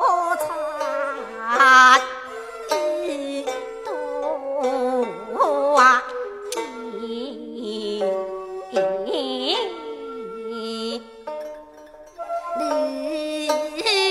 多彩多艳。